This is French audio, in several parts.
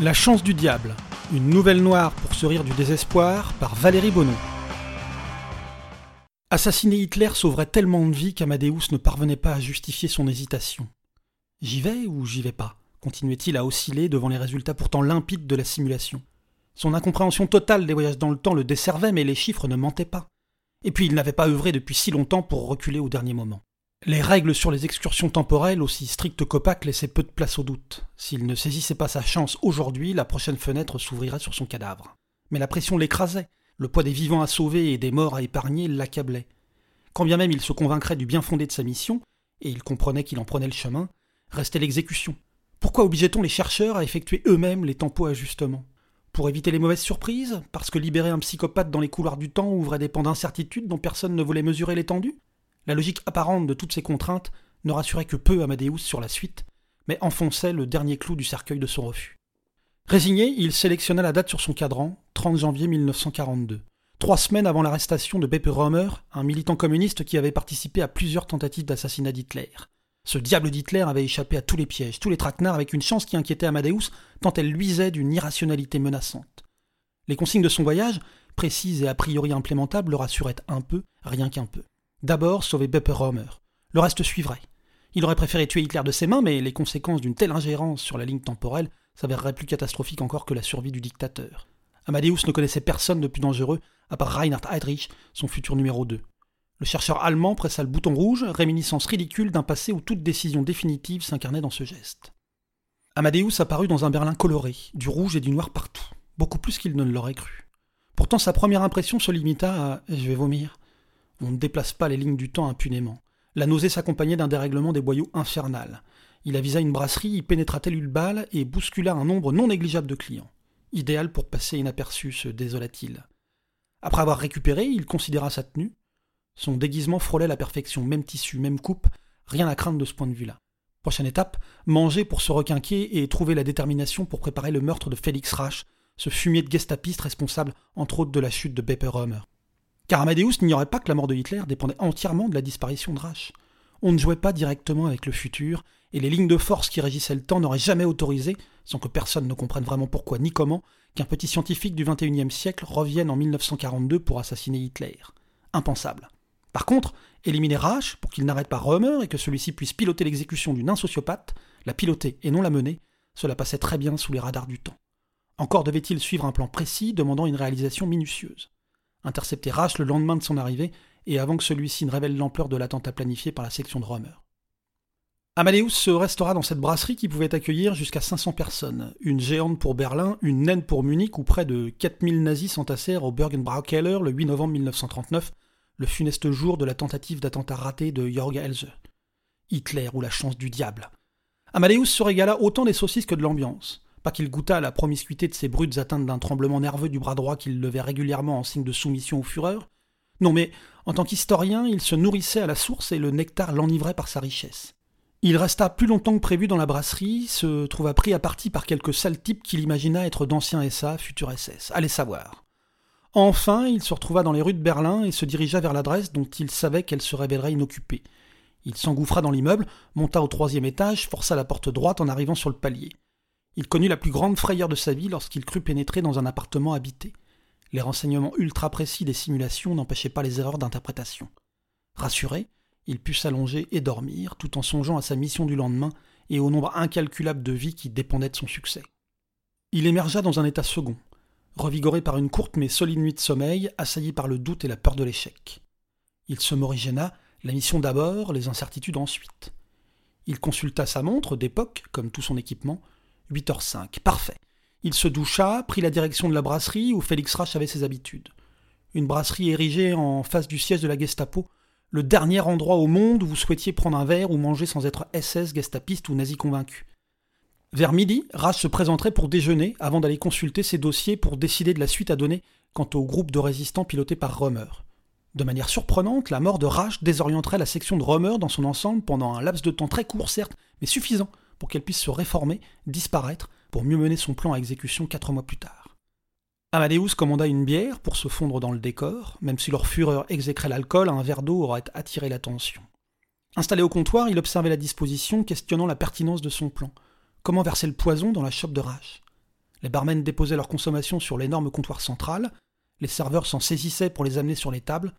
La chance du diable, une nouvelle noire pour se rire du désespoir par Valérie Bonneau. Assassiner Hitler sauverait tellement de vies qu'Amadeus ne parvenait pas à justifier son hésitation. J'y vais ou j'y vais pas continuait-il à osciller devant les résultats pourtant limpides de la simulation. Son incompréhension totale des voyages dans le temps le desservait, mais les chiffres ne mentaient pas. Et puis il n'avait pas œuvré depuis si longtemps pour reculer au dernier moment. Les règles sur les excursions temporelles, aussi strictes qu'opaques, laissaient peu de place au doute. S'il ne saisissait pas sa chance aujourd'hui, la prochaine fenêtre s'ouvrirait sur son cadavre. Mais la pression l'écrasait, le poids des vivants à sauver et des morts à épargner l'accablait. Quand bien même il se convaincrait du bien fondé de sa mission, et il comprenait qu'il en prenait le chemin, restait l'exécution. Pourquoi obligeait-on les chercheurs à effectuer eux-mêmes les tempos-ajustements Pour éviter les mauvaises surprises? Parce que libérer un psychopathe dans les couloirs du temps ouvrait des pans d'incertitude dont personne ne voulait mesurer l'étendue? La logique apparente de toutes ces contraintes ne rassurait que peu Amadeus sur la suite, mais enfonçait le dernier clou du cercueil de son refus. Résigné, il sélectionna la date sur son cadran, 30 janvier 1942, trois semaines avant l'arrestation de Beppe Römer, un militant communiste qui avait participé à plusieurs tentatives d'assassinat d'Hitler. Ce diable d'Hitler avait échappé à tous les pièges, tous les traquenards avec une chance qui inquiétait Amadeus tant elle luisait d'une irrationalité menaçante. Les consignes de son voyage, précises et a priori implémentables, le rassuraient un peu, rien qu'un peu. D'abord sauver Beppe Romer. Le reste suivrait. Il aurait préféré tuer Hitler de ses mains, mais les conséquences d'une telle ingérence sur la ligne temporelle s'avéreraient plus catastrophiques encore que la survie du dictateur. Amadeus ne connaissait personne de plus dangereux, à part Reinhard Heydrich, son futur numéro 2. Le chercheur allemand pressa le bouton rouge, réminiscence ridicule d'un passé où toute décision définitive s'incarnait dans ce geste. Amadeus apparut dans un Berlin coloré, du rouge et du noir partout, beaucoup plus qu'il ne l'aurait cru. Pourtant sa première impression se limita à je vais vomir on ne déplace pas les lignes du temps impunément. La nausée s'accompagnait d'un dérèglement des boyaux infernal. Il avisa une brasserie, y pénétra tel une balle et bouscula un nombre non négligeable de clients. Idéal pour passer inaperçu, se désola-t-il. Après avoir récupéré, il considéra sa tenue. Son déguisement frôlait la perfection, même tissu, même coupe, rien à craindre de ce point de vue-là. Prochaine étape, manger pour se requinquer et trouver la détermination pour préparer le meurtre de Félix Rache, ce fumier de gestapiste responsable entre autres de la chute de Beppe car Amadeus n'ignorait pas que la mort de Hitler dépendait entièrement de la disparition de Reich. On ne jouait pas directement avec le futur, et les lignes de force qui régissaient le temps n'auraient jamais autorisé, sans que personne ne comprenne vraiment pourquoi ni comment, qu'un petit scientifique du XXIe siècle revienne en 1942 pour assassiner Hitler. Impensable. Par contre, éliminer Reich pour qu'il n'arrête pas Römer et que celui-ci puisse piloter l'exécution d'une insociopathe, la piloter et non la mener, cela passait très bien sous les radars du temps. Encore devait-il suivre un plan précis demandant une réalisation minutieuse intercepter Rache le lendemain de son arrivée et avant que celui-ci ne révèle l'ampleur de l'attentat planifié par la section de Romer. Amadeus se restera dans cette brasserie qui pouvait accueillir jusqu'à 500 personnes, une géante pour Berlin, une naine pour Munich où près de 4000 nazis s'entassèrent au Bergenbraukeller le 8 novembre 1939, le funeste jour de la tentative d'attentat raté de Jörg Elze. Hitler ou la chance du diable. Amadeus se régala autant des saucisses que de l'ambiance. Pas qu'il goûtât à la promiscuité de ces brutes atteintes d'un tremblement nerveux du bras droit qu'il levait régulièrement en signe de soumission aux fureurs. Non, mais en tant qu'historien, il se nourrissait à la source et le nectar l'enivrait par sa richesse. Il resta plus longtemps que prévu dans la brasserie, se trouva pris à partie par quelques sales types qu'il imagina être d'anciens SA, futurs SS. Allez savoir. Enfin, il se retrouva dans les rues de Berlin et se dirigea vers l'adresse dont il savait qu'elle se révélerait inoccupée. Il s'engouffra dans l'immeuble, monta au troisième étage, força la porte droite en arrivant sur le palier. Il connut la plus grande frayeur de sa vie lorsqu'il crut pénétrer dans un appartement habité. Les renseignements ultra précis des simulations n'empêchaient pas les erreurs d'interprétation. Rassuré, il put s'allonger et dormir, tout en songeant à sa mission du lendemain et au nombre incalculable de vies qui dépendaient de son succès. Il émergea dans un état second, revigoré par une courte mais solide nuit de sommeil, assailli par le doute et la peur de l'échec. Il se morigéna, la mission d'abord, les incertitudes ensuite. Il consulta sa montre d'époque, comme tout son équipement, 8h05. Parfait. Il se doucha, prit la direction de la brasserie où Félix Rache avait ses habitudes. Une brasserie érigée en face du siège de la Gestapo, le dernier endroit au monde où vous souhaitiez prendre un verre ou manger sans être SS, gestapiste ou nazi convaincu. Vers midi, Rache se présenterait pour déjeuner avant d'aller consulter ses dossiers pour décider de la suite à donner quant au groupe de résistants piloté par Romer. De manière surprenante, la mort de Rache désorienterait la section de Romer dans son ensemble pendant un laps de temps très court, certes, mais suffisant pour qu'elle puisse se réformer, disparaître, pour mieux mener son plan à exécution quatre mois plus tard. Amadeus commanda une bière pour se fondre dans le décor, même si leur fureur exécrait l'alcool, un verre d'eau aurait attiré l'attention. Installé au comptoir, il observait la disposition, questionnant la pertinence de son plan. Comment verser le poison dans la chope de rage Les barmen déposaient leurs consommations sur l'énorme comptoir central, les serveurs s'en saisissaient pour les amener sur les tables,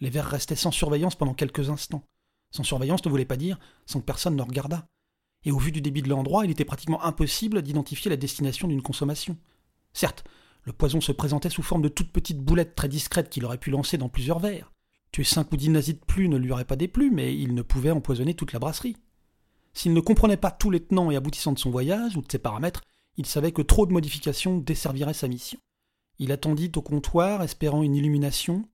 les verres restaient sans surveillance pendant quelques instants. Sans surveillance ne voulait pas dire sans que personne ne regardât. Et au vu du débit de l'endroit, il était pratiquement impossible d'identifier la destination d'une consommation. Certes, le poison se présentait sous forme de toutes petites boulettes très discrètes qu'il aurait pu lancer dans plusieurs verres. Tuer cinq ou dix nazis de plus ne lui aurait pas déplu, mais il ne pouvait empoisonner toute la brasserie. S'il ne comprenait pas tous les tenants et aboutissants de son voyage ou de ses paramètres, il savait que trop de modifications desserviraient sa mission. Il attendit au comptoir, espérant une illumination.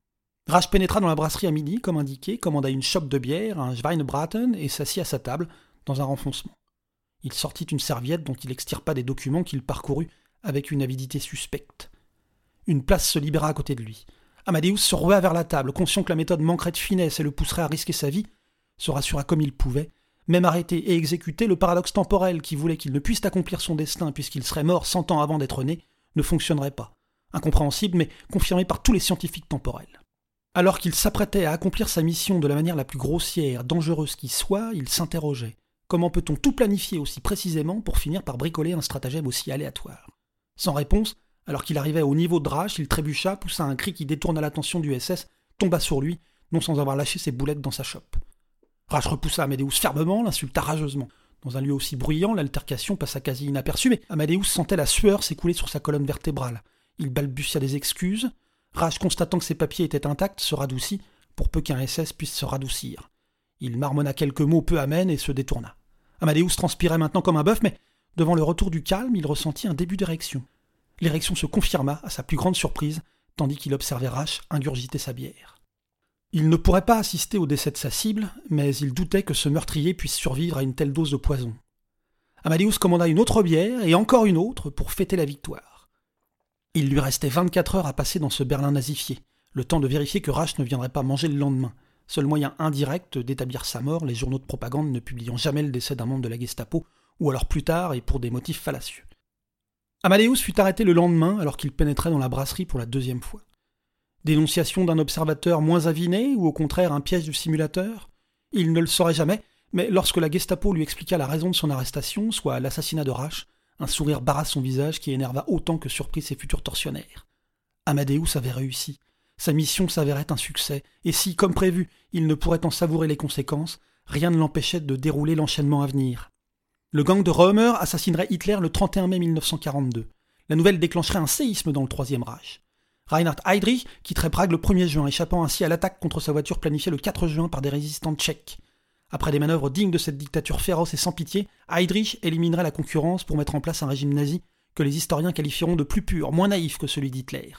Rage pénétra dans la brasserie à midi, comme indiqué, commanda une chope de bière, un Schweinebraten, et s'assit à sa table, dans un renfoncement. Il sortit une serviette dont il extirpa des documents qu'il parcourut avec une avidité suspecte. Une place se libéra à côté de lui. Amadeus se roua vers la table, conscient que la méthode manquerait de finesse et le pousserait à risquer sa vie, se rassura comme il pouvait, même arrêter et exécuter le paradoxe temporel qui voulait qu'il ne puisse accomplir son destin puisqu'il serait mort cent ans avant d'être né, ne fonctionnerait pas. Incompréhensible, mais confirmé par tous les scientifiques temporels. Alors qu'il s'apprêtait à accomplir sa mission de la manière la plus grossière, dangereuse qui soit, il s'interrogeait. Comment peut-on tout planifier aussi précisément pour finir par bricoler un stratagème aussi aléatoire? Sans réponse, alors qu'il arrivait au niveau de Drache, il trébucha, poussa un cri qui détourna l'attention du SS, tomba sur lui, non sans avoir lâché ses boulettes dans sa chope. Rache repoussa Amadeus fermement, l'insulta rageusement. Dans un lieu aussi bruyant, l'altercation passa quasi inaperçue, mais Amadeus sentait la sueur s'écouler sur sa colonne vertébrale. Il balbutia des excuses. Rage, constatant que ses papiers étaient intacts, se radoucit, pour peu qu'un SS puisse se radoucir. Il marmonna quelques mots peu amènes et se détourna. Amadeus transpirait maintenant comme un bœuf, mais devant le retour du calme, il ressentit un début d'érection. L'érection se confirma, à sa plus grande surprise, tandis qu'il observait Rache ingurgiter sa bière. Il ne pourrait pas assister au décès de sa cible, mais il doutait que ce meurtrier puisse survivre à une telle dose de poison. Amadeus commanda une autre bière et encore une autre pour fêter la victoire. Il lui restait 24 heures à passer dans ce Berlin nazifié, le temps de vérifier que Rache ne viendrait pas manger le lendemain, seul moyen indirect d'établir sa mort, les journaux de propagande ne publiant jamais le décès d'un membre de la Gestapo, ou alors plus tard et pour des motifs fallacieux. Amadeus fut arrêté le lendemain alors qu'il pénétrait dans la brasserie pour la deuxième fois. Dénonciation d'un observateur moins aviné ou au contraire un piège du simulateur? Il ne le saurait jamais, mais lorsque la Gestapo lui expliqua la raison de son arrestation, soit l'assassinat de Rache, un sourire barra son visage qui énerva autant que surprit ses futurs tortionnaires. Amadeus avait réussi. Sa mission s'avérait un succès, et si, comme prévu, il ne pourrait en savourer les conséquences, rien ne l'empêchait de dérouler l'enchaînement à venir. Le gang de Römer assassinerait Hitler le 31 mai 1942. La nouvelle déclencherait un séisme dans le Troisième Reich. Reinhard Heydrich quitterait Prague le 1er juin, échappant ainsi à l'attaque contre sa voiture planifiée le 4 juin par des résistants tchèques. Après des manœuvres dignes de cette dictature féroce et sans pitié, Heydrich éliminerait la concurrence pour mettre en place un régime nazi que les historiens qualifieront de plus pur, moins naïf que celui d'Hitler.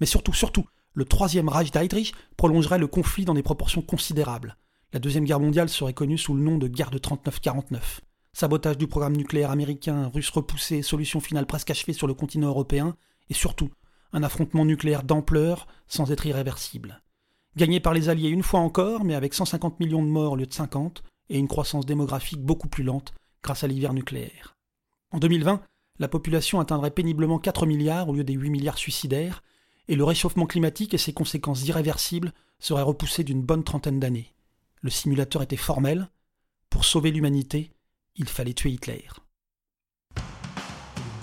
Mais surtout, surtout, le troisième Reich d'Heydrich prolongerait le conflit dans des proportions considérables. La Deuxième Guerre mondiale serait connue sous le nom de guerre de 39-49. Sabotage du programme nucléaire américain, russe repoussé, solution finale presque achevée sur le continent européen, et surtout, un affrontement nucléaire d'ampleur sans être irréversible. Gagné par les Alliés une fois encore, mais avec 150 millions de morts au lieu de 50, et une croissance démographique beaucoup plus lente grâce à l'hiver nucléaire. En 2020, la population atteindrait péniblement 4 milliards au lieu des 8 milliards suicidaires, et le réchauffement climatique et ses conséquences irréversibles seraient repoussés d'une bonne trentaine d'années. Le simulateur était formel. Pour sauver l'humanité, il fallait tuer Hitler.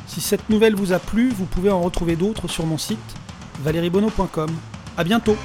Si cette nouvelle vous a plu, vous pouvez en retrouver d'autres sur mon site valeriebono.com. A bientôt